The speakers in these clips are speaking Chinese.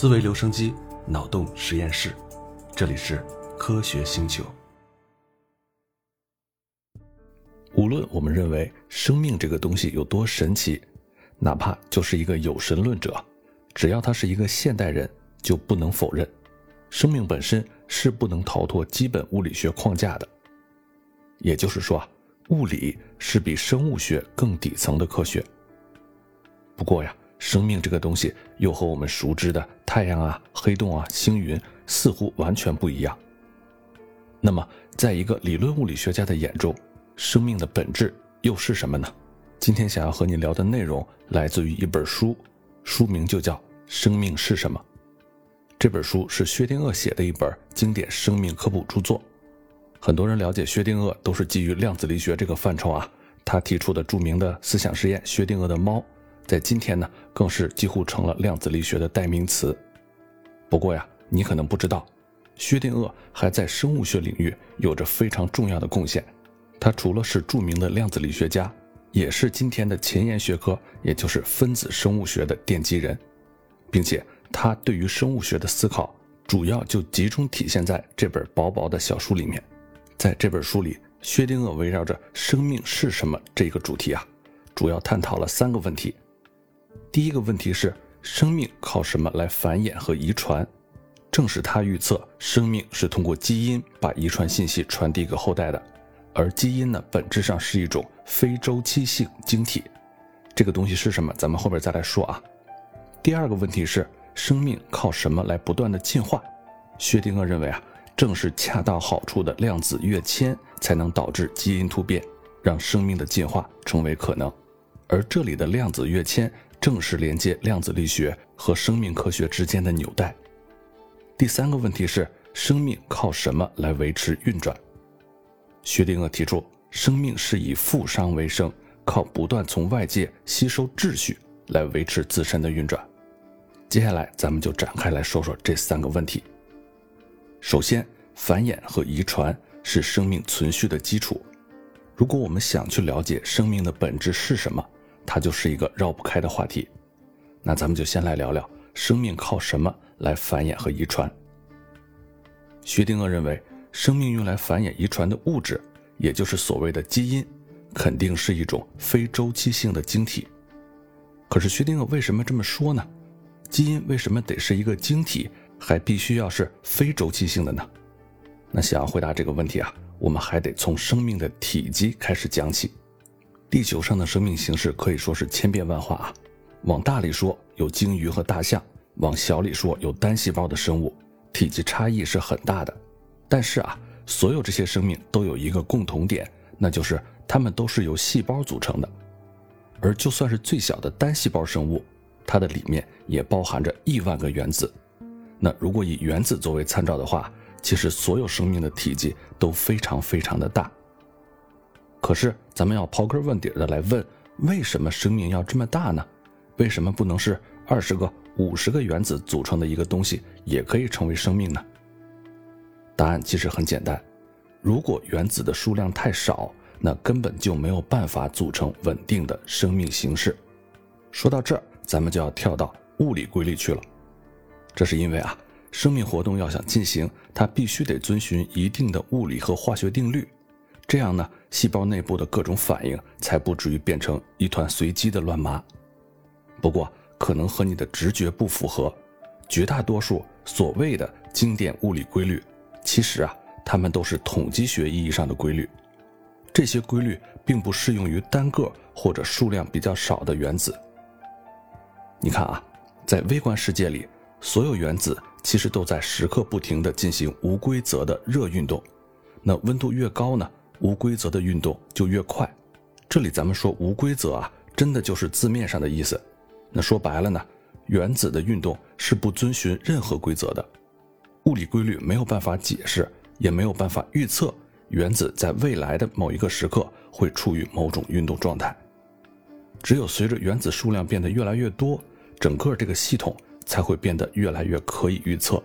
思维留声机，脑洞实验室，这里是科学星球。无论我们认为生命这个东西有多神奇，哪怕就是一个有神论者，只要他是一个现代人，就不能否认，生命本身是不能逃脱基本物理学框架的。也就是说啊，物理是比生物学更底层的科学。不过呀。生命这个东西又和我们熟知的太阳啊、黑洞啊、星云似乎完全不一样。那么，在一个理论物理学家的眼中，生命的本质又是什么呢？今天想要和你聊的内容来自于一本书，书名就叫《生命是什么》。这本书是薛定谔写的一本经典生命科普著作。很多人了解薛定谔都是基于量子力学这个范畴啊，他提出的著名的思想实验——薛定谔的猫。在今天呢，更是几乎成了量子力学的代名词。不过呀，你可能不知道，薛定谔还在生物学领域有着非常重要的贡献。他除了是著名的量子力学家，也是今天的前沿学科，也就是分子生物学的奠基人，并且他对于生物学的思考，主要就集中体现在这本薄薄的小书里面。在这本书里，薛定谔围绕着“生命是什么”这个主题啊，主要探讨了三个问题。第一个问题是，生命靠什么来繁衍和遗传？正是他预测，生命是通过基因把遗传信息传递给后代的，而基因呢，本质上是一种非周期性晶体。这个东西是什么？咱们后边再来说啊。第二个问题是，生命靠什么来不断的进化？薛定谔认为啊，正是恰到好处的量子跃迁才能导致基因突变，让生命的进化成为可能。而这里的量子跃迁。正是连接量子力学和生命科学之间的纽带。第三个问题是：生命靠什么来维持运转？薛定谔提出，生命是以负熵为生，靠不断从外界吸收秩序来维持自身的运转。接下来，咱们就展开来说说这三个问题。首先，繁衍和遗传是生命存续的基础。如果我们想去了解生命的本质是什么？它就是一个绕不开的话题，那咱们就先来聊聊生命靠什么来繁衍和遗传。薛定谔认为，生命用来繁衍遗传的物质，也就是所谓的基因，肯定是一种非周期性的晶体。可是薛定谔为什么这么说呢？基因为什么得是一个晶体，还必须要是非周期性的呢？那想要回答这个问题啊，我们还得从生命的体积开始讲起。地球上的生命形式可以说是千变万化啊，往大里说有鲸鱼和大象，往小里说有单细胞的生物，体积差异是很大的。但是啊，所有这些生命都有一个共同点，那就是它们都是由细胞组成的。而就算是最小的单细胞生物，它的里面也包含着亿万个原子。那如果以原子作为参照的话，其实所有生命的体积都非常非常的大。可是，咱们要刨根问底的来问，为什么生命要这么大呢？为什么不能是二十个、五十个原子组成的一个东西也可以成为生命呢？答案其实很简单，如果原子的数量太少，那根本就没有办法组成稳定的生命形式。说到这儿，咱们就要跳到物理规律去了。这是因为啊，生命活动要想进行，它必须得遵循一定的物理和化学定律。这样呢，细胞内部的各种反应才不至于变成一团随机的乱麻。不过，可能和你的直觉不符合。绝大多数所谓的经典物理规律，其实啊，它们都是统计学意义上的规律。这些规律并不适用于单个或者数量比较少的原子。你看啊，在微观世界里，所有原子其实都在时刻不停地进行无规则的热运动。那温度越高呢？无规则的运动就越快，这里咱们说无规则啊，真的就是字面上的意思。那说白了呢，原子的运动是不遵循任何规则的，物理规律没有办法解释，也没有办法预测原子在未来的某一个时刻会处于某种运动状态。只有随着原子数量变得越来越多，整个这个系统才会变得越来越可以预测。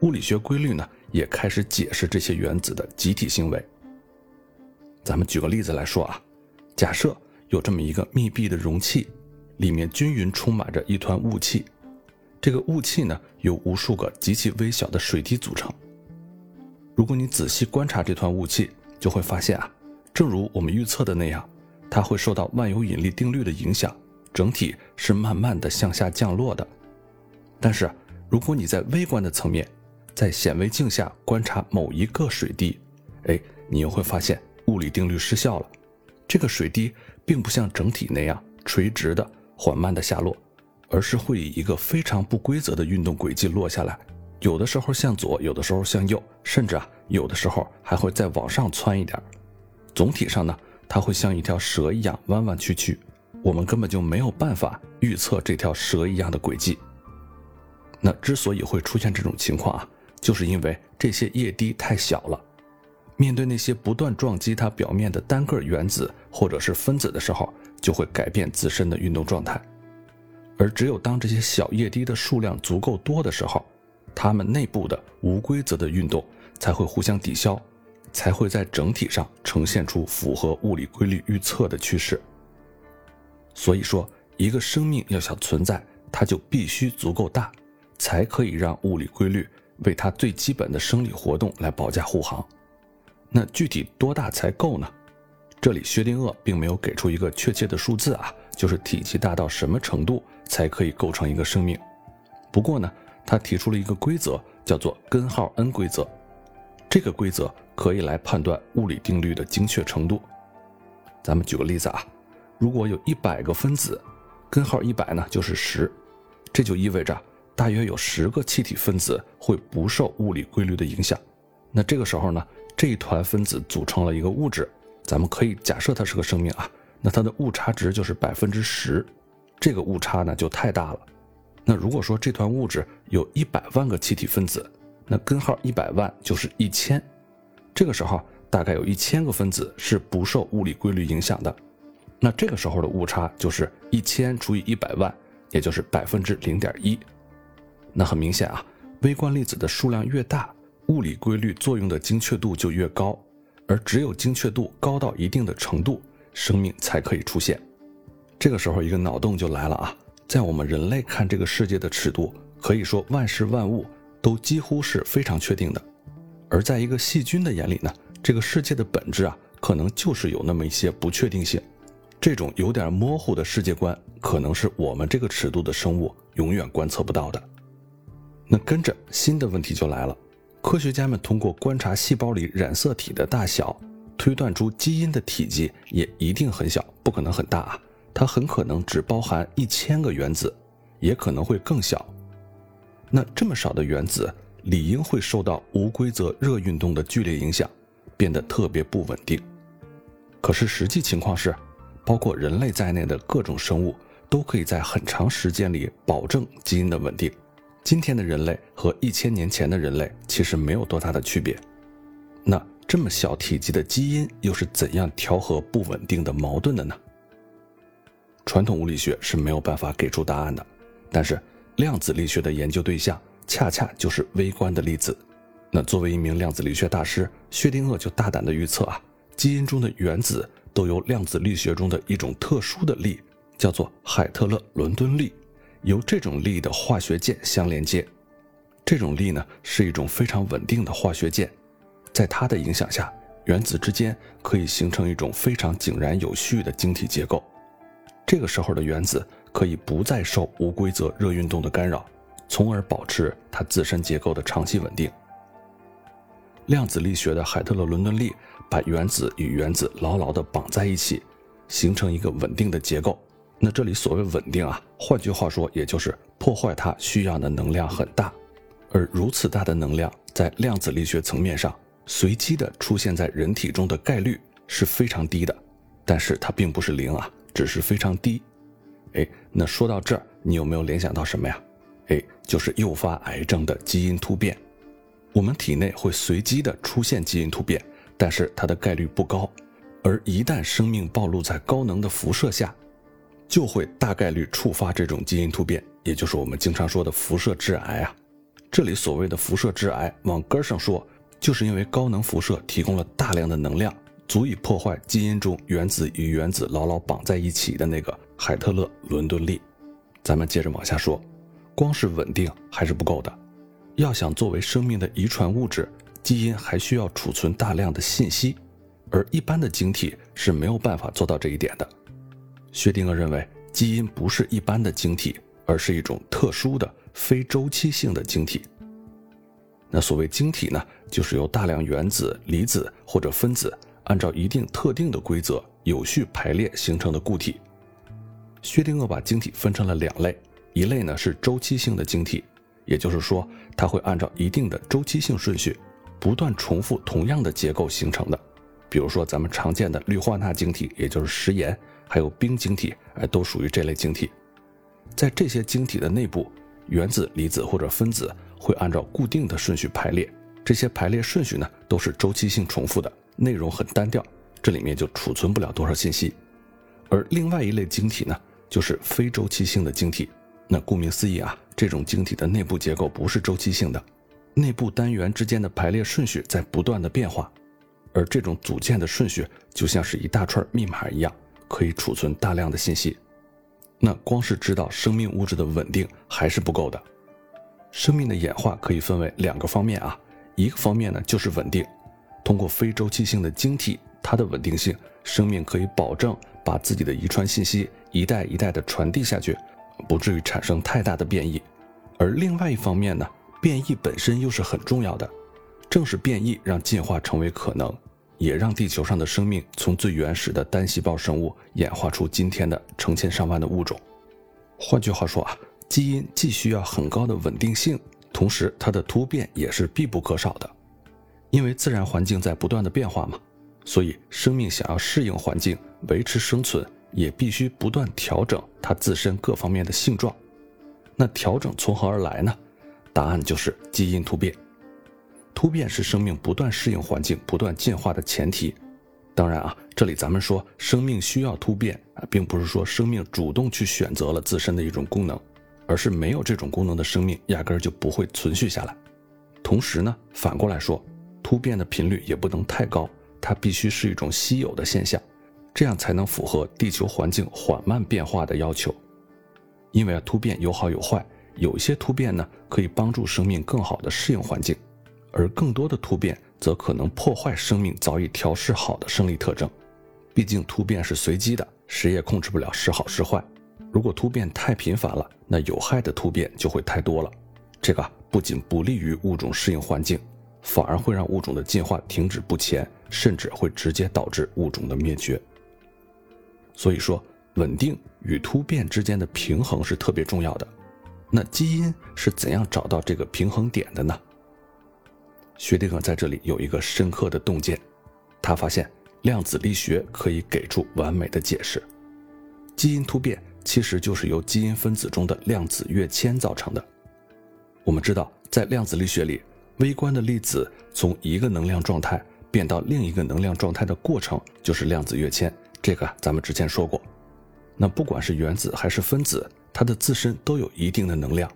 物理学规律呢，也开始解释这些原子的集体行为。咱们举个例子来说啊，假设有这么一个密闭的容器，里面均匀充满着一团雾气，这个雾气呢由无数个极其微小的水滴组成。如果你仔细观察这团雾气，就会发现啊，正如我们预测的那样，它会受到万有引力定律的影响，整体是慢慢的向下降落的。但是，如果你在微观的层面，在显微镜下观察某一个水滴，哎，你又会发现物理定律失效了。这个水滴并不像整体那样垂直的、缓慢的下落，而是会以一个非常不规则的运动轨迹落下来。有的时候向左，有的时候向右，甚至啊，有的时候还会再往上窜一点。总体上呢，它会像一条蛇一样弯弯曲曲，我们根本就没有办法预测这条蛇一样的轨迹。那之所以会出现这种情况啊，就是因为这些液滴太小了，面对那些不断撞击它表面的单个原子或者是分子的时候，就会改变自身的运动状态。而只有当这些小液滴的数量足够多的时候，它们内部的无规则的运动才会互相抵消，才会在整体上呈现出符合物理规律预测的趋势。所以说，一个生命要想存在，它就必须足够大，才可以让物理规律为它最基本的生理活动来保驾护航。那具体多大才够呢？这里薛定谔并没有给出一个确切的数字啊，就是体积大到什么程度才可以构成一个生命。不过呢。他提出了一个规则，叫做根号 n 规则。这个规则可以来判断物理定律的精确程度。咱们举个例子啊，如果有一百个分子，根号一百呢就是十，这就意味着大约有十个气体分子会不受物理规律的影响。那这个时候呢，这一团分子组成了一个物质，咱们可以假设它是个生命啊，那它的误差值就是百分之十，这个误差呢就太大了。那如果说这团物质有一百万个气体分子，那根号一百万就是一千，这个时候大概有一千个分子是不受物理规律影响的，那这个时候的误差就是一千除以一百万，也就是百分之零点一。那很明显啊，微观粒子的数量越大，物理规律作用的精确度就越高，而只有精确度高到一定的程度，生命才可以出现。这个时候一个脑洞就来了啊。在我们人类看这个世界的尺度，可以说万事万物都几乎是非常确定的；而在一个细菌的眼里呢，这个世界的本质啊，可能就是有那么一些不确定性。这种有点模糊的世界观，可能是我们这个尺度的生物永远观测不到的。那跟着新的问题就来了：科学家们通过观察细胞里染色体的大小，推断出基因的体积也一定很小，不可能很大啊。它很可能只包含一千个原子，也可能会更小。那这么少的原子，理应会受到无规则热运动的剧烈影响，变得特别不稳定。可是实际情况是，包括人类在内的各种生物都可以在很长时间里保证基因的稳定。今天的人类和一千年前的人类其实没有多大的区别。那这么小体积的基因又是怎样调和不稳定的矛盾的呢？传统物理学是没有办法给出答案的，但是量子力学的研究对象恰恰就是微观的粒子。那作为一名量子力学大师，薛定谔就大胆的预测啊，基因中的原子都由量子力学中的一种特殊的力，叫做海特勒伦敦力，由这种力的化学键相连接。这种力呢是一种非常稳定的化学键，在它的影响下，原子之间可以形成一种非常井然有序的晶体结构。这个时候的原子可以不再受无规则热运动的干扰，从而保持它自身结构的长期稳定。量子力学的海特勒伦敦力把原子与原子牢牢地绑在一起，形成一个稳定的结构。那这里所谓稳定啊，换句话说，也就是破坏它需要的能量很大，而如此大的能量在量子力学层面上随机的出现在人体中的概率是非常低的，但是它并不是零啊。只是非常低，哎，那说到这儿，你有没有联想到什么呀？哎，就是诱发癌症的基因突变。我们体内会随机的出现基因突变，但是它的概率不高。而一旦生命暴露在高能的辐射下，就会大概率触发这种基因突变，也就是我们经常说的辐射致癌啊。这里所谓的辐射致癌，往根上说，就是因为高能辐射提供了大量的能量。足以破坏基因中原子与原子牢牢绑在一起的那个海特勒伦敦力。咱们接着往下说，光是稳定还是不够的，要想作为生命的遗传物质，基因还需要储存大量的信息，而一般的晶体是没有办法做到这一点的。薛定谔认为，基因不是一般的晶体，而是一种特殊的非周期性的晶体。那所谓晶体呢，就是由大量原子、离子或者分子按照一定特定的规则有序排列形成的固体。薛定谔把晶体分成了两类。一类呢是周期性的晶体，也就是说，它会按照一定的周期性顺序，不断重复同样的结构形成的。比如说咱们常见的氯化钠晶体，也就是食盐，还有冰晶体，哎，都属于这类晶体。在这些晶体的内部，原子、离子或者分子会按照固定的顺序排列，这些排列顺序呢都是周期性重复的，内容很单调，这里面就储存不了多少信息。而另外一类晶体呢，就是非周期性的晶体。那顾名思义啊，这种晶体的内部结构不是周期性的，内部单元之间的排列顺序在不断的变化，而这种组件的顺序就像是一大串密码一样，可以储存大量的信息。那光是知道生命物质的稳定还是不够的，生命的演化可以分为两个方面啊，一个方面呢就是稳定，通过非周期性的晶体，它的稳定性，生命可以保证把自己的遗传信息一代一代的传递下去。不至于产生太大的变异，而另外一方面呢，变异本身又是很重要的。正是变异让进化成为可能，也让地球上的生命从最原始的单细胞生物演化出今天的成千上万的物种。换句话说啊，基因既需要很高的稳定性，同时它的突变也是必不可少的。因为自然环境在不断的变化嘛，所以生命想要适应环境、维持生存。也必须不断调整它自身各方面的性状，那调整从何而来呢？答案就是基因突变。突变是生命不断适应环境、不断进化的前提。当然啊，这里咱们说生命需要突变啊，并不是说生命主动去选择了自身的一种功能，而是没有这种功能的生命压根儿就不会存续下来。同时呢，反过来说，突变的频率也不能太高，它必须是一种稀有的现象。这样才能符合地球环境缓慢变化的要求，因为啊突变有好有坏，有些突变呢可以帮助生命更好的适应环境，而更多的突变则可能破坏生命早已调试好的生理特征。毕竟突变是随机的，谁也控制不了是好是坏。如果突变太频繁了，那有害的突变就会太多了，这个不仅不利于物种适应环境，反而会让物种的进化停止不前，甚至会直接导致物种的灭绝。所以说，稳定与突变之间的平衡是特别重要的。那基因是怎样找到这个平衡点的呢？薛定谔在这里有一个深刻的洞见，他发现量子力学可以给出完美的解释。基因突变其实就是由基因分子中的量子跃迁造成的。我们知道，在量子力学里，微观的粒子从一个能量状态变到另一个能量状态的过程就是量子跃迁。这个咱们之前说过，那不管是原子还是分子，它的自身都有一定的能量。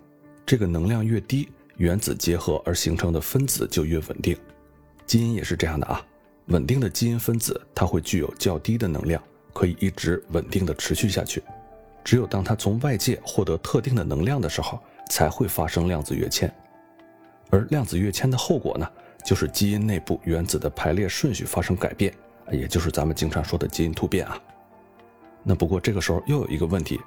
这个能量越低，原子结合而形成的分子就越稳定。基因也是这样的啊，稳定的基因分子它会具有较低的能量，可以一直稳定的持续下去。只有当它从外界获得特定的能量的时候，才会发生量子跃迁。而量子跃迁的后果呢，就是基因内部原子的排列顺序发生改变。也就是咱们经常说的基因突变啊。那不过这个时候又有一个问题：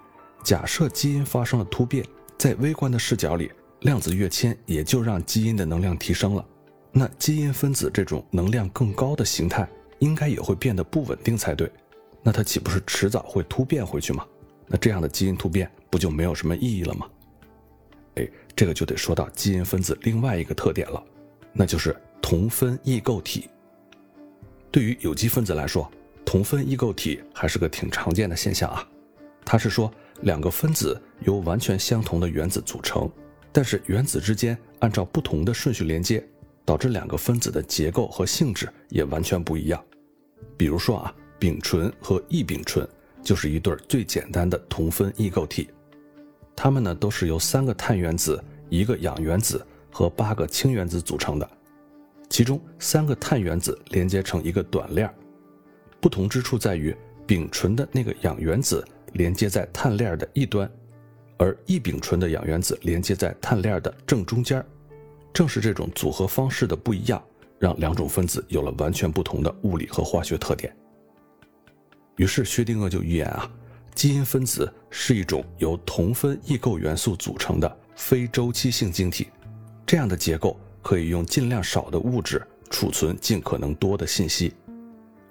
假设基因发生了突变，在微观的视角里，量子跃迁也就让基因的能量提升了。那基因分子这种能量更高的形态，应该也会变得不稳定才对。那它岂不是迟早会突变回去吗？那这样的基因突变不就没有什么意义了吗？哎，这个就得说到基因分子另外一个特点了，那就是同分异构体。对于有机分子来说，同分异构体还是个挺常见的现象啊。它是说两个分子由完全相同的原子组成，但是原子之间按照不同的顺序连接，导致两个分子的结构和性质也完全不一样。比如说啊，丙醇和异丙醇就是一对最简单的同分异构体，它们呢都是由三个碳原子、一个氧原子和八个氢原子组成的。其中三个碳原子连接成一个短链，不同之处在于丙醇的那个氧原子连接在碳链的一端，而异丙醇的氧原子连接在碳链的正中间。正是这种组合方式的不一样，让两种分子有了完全不同的物理和化学特点。于是薛定谔就预言啊，基因分子是一种由同分异构元素组成的非周期性晶体，这样的结构可以用尽量少的物质储存尽可能多的信息，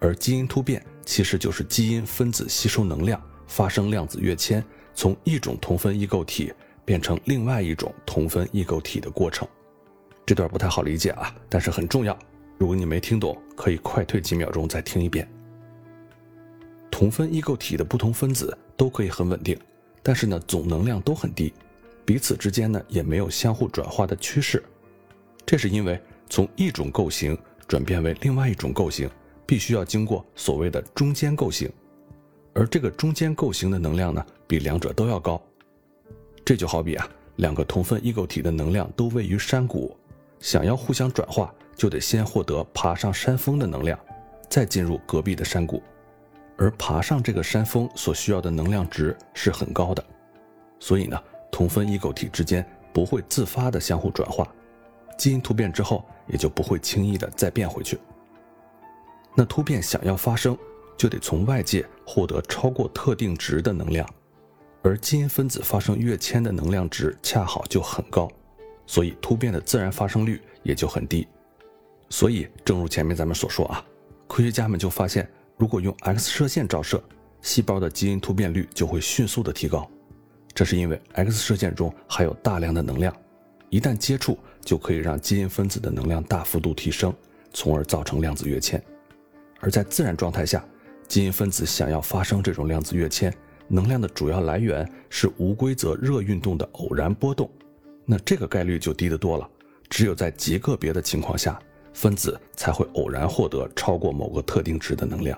而基因突变其实就是基因分子吸收能量，发生量子跃迁，从一种同分异构体变成另外一种同分异构体的过程。这段不太好理解啊，但是很重要。如果你没听懂，可以快退几秒钟再听一遍。同分异构体的不同分子都可以很稳定，但是呢，总能量都很低，彼此之间呢也没有相互转化的趋势。这是因为从一种构型转变为另外一种构型，必须要经过所谓的中间构型，而这个中间构型的能量呢，比两者都要高。这就好比啊，两个同分异构体的能量都位于山谷，想要互相转化，就得先获得爬上山峰的能量，再进入隔壁的山谷。而爬上这个山峰所需要的能量值是很高的，所以呢，同分异构体之间不会自发的相互转化，基因突变之后也就不会轻易的再变回去。那突变想要发生，就得从外界获得超过特定值的能量，而基因分子发生跃迁的能量值恰好就很高，所以突变的自然发生率也就很低。所以，正如前面咱们所说啊，科学家们就发现。如果用 X 射线照射，细胞的基因突变率就会迅速的提高。这是因为 X 射线中含有大量的能量，一旦接触就可以让基因分子的能量大幅度提升，从而造成量子跃迁。而在自然状态下，基因分子想要发生这种量子跃迁，能量的主要来源是无规则热运动的偶然波动，那这个概率就低得多了。只有在极个别的情况下，分子才会偶然获得超过某个特定值的能量。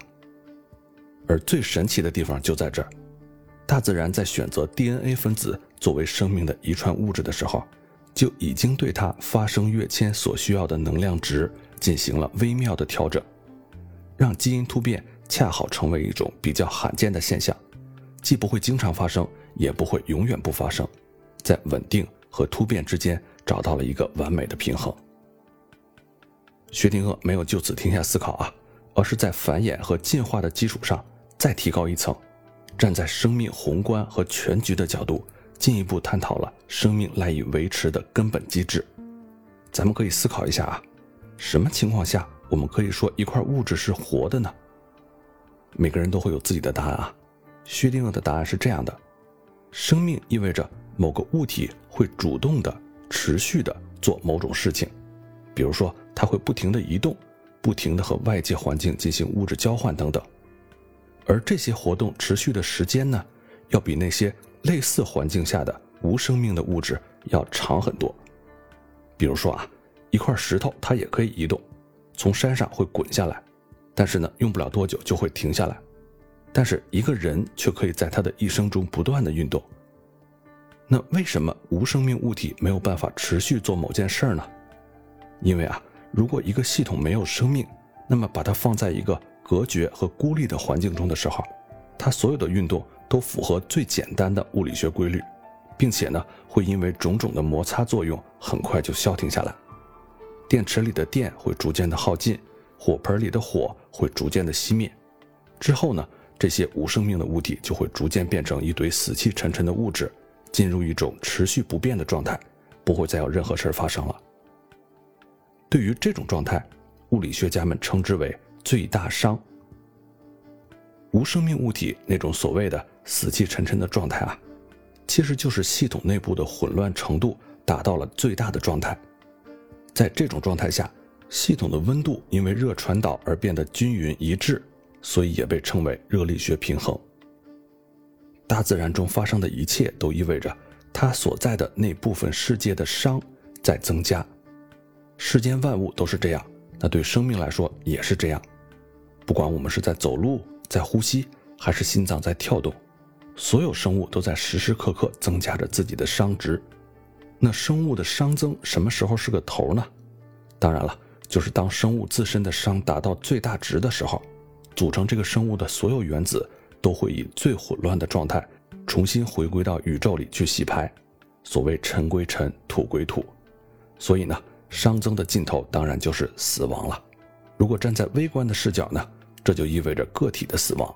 而最神奇的地方就在这儿，大自然在选择 DNA 分子作为生命的遗传物质的时候，就已经对它发生跃迁所需要的能量值进行了微妙的调整，让基因突变恰好成为一种比较罕见的现象，既不会经常发生，也不会永远不发生，在稳定和突变之间找到了一个完美的平衡。薛定谔没有就此停下思考啊，而是在繁衍和进化的基础上。再提高一层，站在生命宏观和全局的角度，进一步探讨了生命赖以维持的根本机制。咱们可以思考一下啊，什么情况下我们可以说一块物质是活的呢？每个人都会有自己的答案啊。薛定谔的答案是这样的：生命意味着某个物体会主动的、持续的做某种事情，比如说它会不停的移动，不停的和外界环境进行物质交换等等。而这些活动持续的时间呢，要比那些类似环境下的无生命的物质要长很多。比如说啊，一块石头它也可以移动，从山上会滚下来，但是呢，用不了多久就会停下来。但是一个人却可以在他的一生中不断的运动。那为什么无生命物体没有办法持续做某件事儿呢？因为啊，如果一个系统没有生命，那么把它放在一个隔绝和孤立的环境中的时候，它所有的运动都符合最简单的物理学规律，并且呢，会因为种种的摩擦作用很快就消停下来。电池里的电会逐渐的耗尽，火盆里的火会逐渐的熄灭。之后呢，这些无生命的物体就会逐渐变成一堆死气沉沉的物质，进入一种持续不变的状态，不会再有任何事儿发生了。对于这种状态，物理学家们称之为。最大熵，无生命物体那种所谓的死气沉沉的状态啊，其实就是系统内部的混乱程度达到了最大的状态。在这种状态下，系统的温度因为热传导而变得均匀一致，所以也被称为热力学平衡。大自然中发生的一切都意味着它所在的那部分世界的熵在增加。世间万物都是这样，那对生命来说也是这样。不管我们是在走路、在呼吸，还是心脏在跳动，所有生物都在时时刻刻增加着自己的熵值。那生物的熵增什么时候是个头呢？当然了，就是当生物自身的熵达到最大值的时候，组成这个生物的所有原子都会以最混乱的状态重新回归到宇宙里去洗牌。所谓尘归尘，土归土。所以呢，熵增的尽头当然就是死亡了。如果站在微观的视角呢，这就意味着个体的死亡；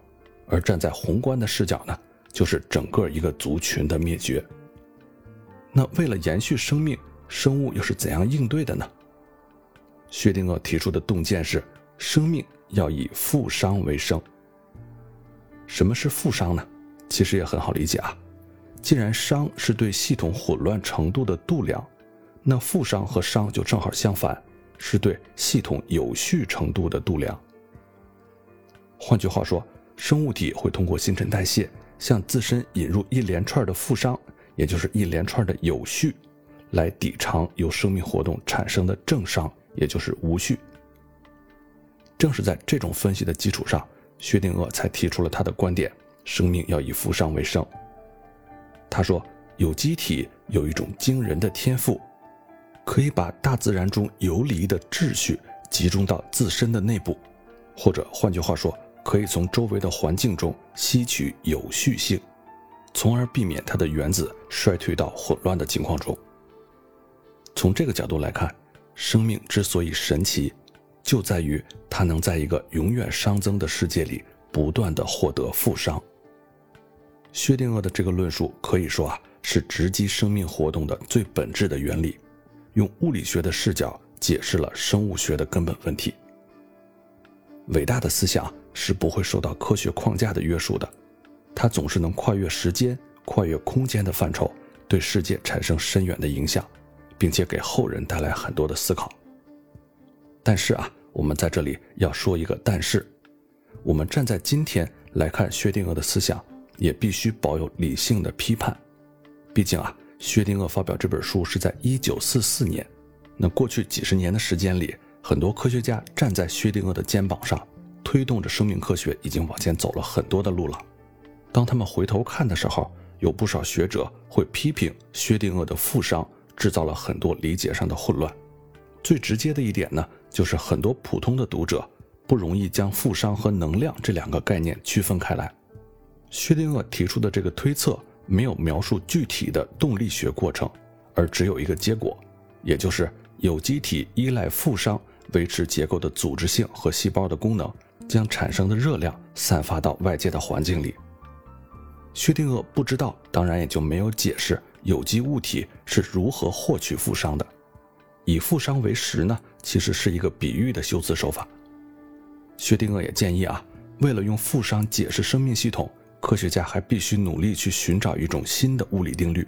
而站在宏观的视角呢，就是整个一个族群的灭绝。那为了延续生命，生物又是怎样应对的呢？薛定谔提出的洞见是：生命要以负熵为生。什么是负熵呢？其实也很好理解啊。既然熵是对系统混乱程度的度量，那负熵和熵就正好相反，是对系统有序程度的度量。换句话说，生物体会通过新陈代谢向自身引入一连串的负熵，也就是一连串的有序，来抵偿由生命活动产生的正熵。也就是无序。正是在这种分析的基础上，薛定谔才提出了他的观点：生命要以负熵为生。他说，有机体有一种惊人的天赋，可以把大自然中游离的秩序集中到自身的内部，或者换句话说，可以从周围的环境中吸取有序性，从而避免它的原子衰退到混乱的情况中。从这个角度来看。生命之所以神奇，就在于它能在一个永远熵增的世界里不断的获得负熵。薛定谔的这个论述可以说啊，是直击生命活动的最本质的原理，用物理学的视角解释了生物学的根本问题。伟大的思想是不会受到科学框架的约束的，它总是能跨越时间、跨越空间的范畴，对世界产生深远的影响。并且给后人带来很多的思考。但是啊，我们在这里要说一个但是，我们站在今天来看薛定谔的思想，也必须保有理性的批判。毕竟啊，薛定谔发表这本书是在一九四四年，那过去几十年的时间里，很多科学家站在薛定谔的肩膀上，推动着生命科学已经往前走了很多的路了。当他们回头看的时候，有不少学者会批评薛定谔的负熵。制造了很多理解上的混乱，最直接的一点呢，就是很多普通的读者不容易将负熵和能量这两个概念区分开来。薛定谔提出的这个推测没有描述具体的动力学过程，而只有一个结果，也就是有机体依赖负熵维持结构的组织性和细胞的功能，将产生的热量散发到外界的环境里。薛定谔不知道，当然也就没有解释。有机物体是如何获取负熵的？以负熵为食呢？其实是一个比喻的修辞手法。薛定谔也建议啊，为了用负熵解释生命系统，科学家还必须努力去寻找一种新的物理定律。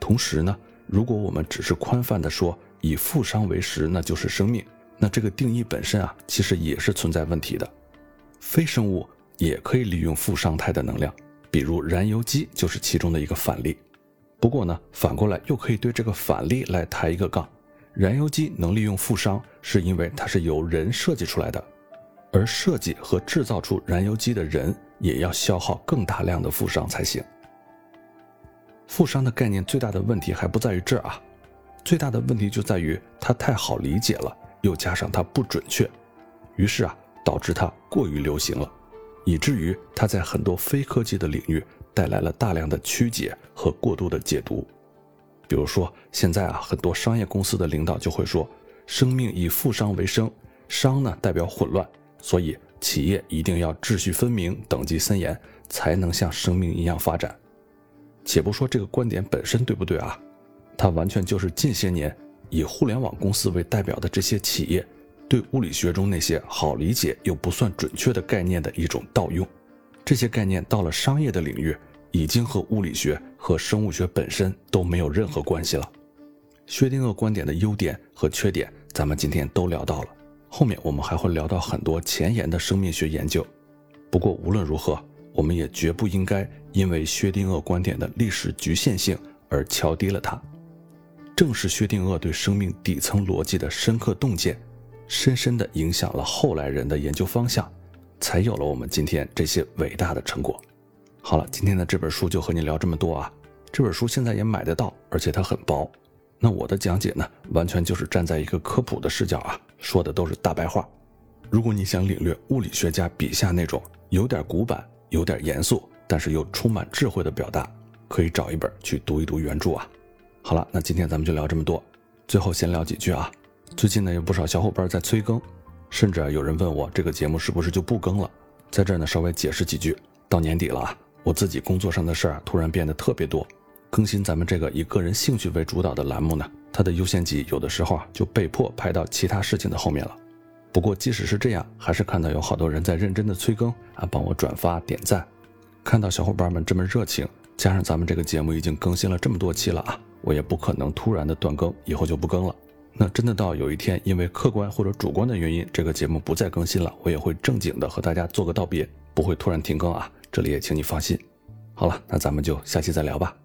同时呢，如果我们只是宽泛的说以负熵为食，那就是生命，那这个定义本身啊，其实也是存在问题的。非生物也可以利用负熵态的能量，比如燃油机就是其中的一个反例。不过呢，反过来又可以对这个反例来抬一个杠：燃油机能利用负熵，是因为它是由人设计出来的，而设计和制造出燃油机的人也要消耗更大量的负熵才行。负熵的概念最大的问题还不在于这儿啊，最大的问题就在于它太好理解了，又加上它不准确，于是啊，导致它过于流行了，以至于它在很多非科技的领域。带来了大量的曲解和过度的解读，比如说现在啊，很多商业公司的领导就会说，生命以负商为生，商呢代表混乱，所以企业一定要秩序分明、等级森严，才能像生命一样发展。且不说这个观点本身对不对啊，它完全就是近些年以互联网公司为代表的这些企业，对物理学中那些好理解又不算准确的概念的一种盗用。这些概念到了商业的领域，已经和物理学和生物学本身都没有任何关系了。薛定谔观点的优点和缺点，咱们今天都聊到了。后面我们还会聊到很多前沿的生命学研究。不过无论如何，我们也绝不应该因为薛定谔观点的历史局限性而敲低了它。正是薛定谔对生命底层逻辑的深刻洞见，深深地影响了后来人的研究方向。才有了我们今天这些伟大的成果。好了，今天的这本书就和你聊这么多啊。这本书现在也买得到，而且它很薄。那我的讲解呢，完全就是站在一个科普的视角啊，说的都是大白话。如果你想领略物理学家笔下那种有点古板、有点严肃、但是又充满智慧的表达，可以找一本去读一读原著啊。好了，那今天咱们就聊这么多。最后先聊几句啊，最近呢有不少小伙伴在催更，甚至有人问我这个节目是不是就不更了。在这儿呢稍微解释几句，到年底了啊，我自己工作上的事儿突然变得特别多，更新咱们这个以个人兴趣为主导的栏目呢，它的优先级有的时候啊就被迫排到其他事情的后面了。不过即使是这样，还是看到有好多人在认真的催更啊，帮我转发点赞。看到小伙伴们这么热情，加上咱们这个节目已经更新了这么多期了啊，我也不可能突然的断更，以后就不更了。那真的到有一天因为客观或者主观的原因，这个节目不再更新了，我也会正经的和大家做个道别，不会突然停更啊，这里也请你放心。好了，那咱们就下期再聊吧。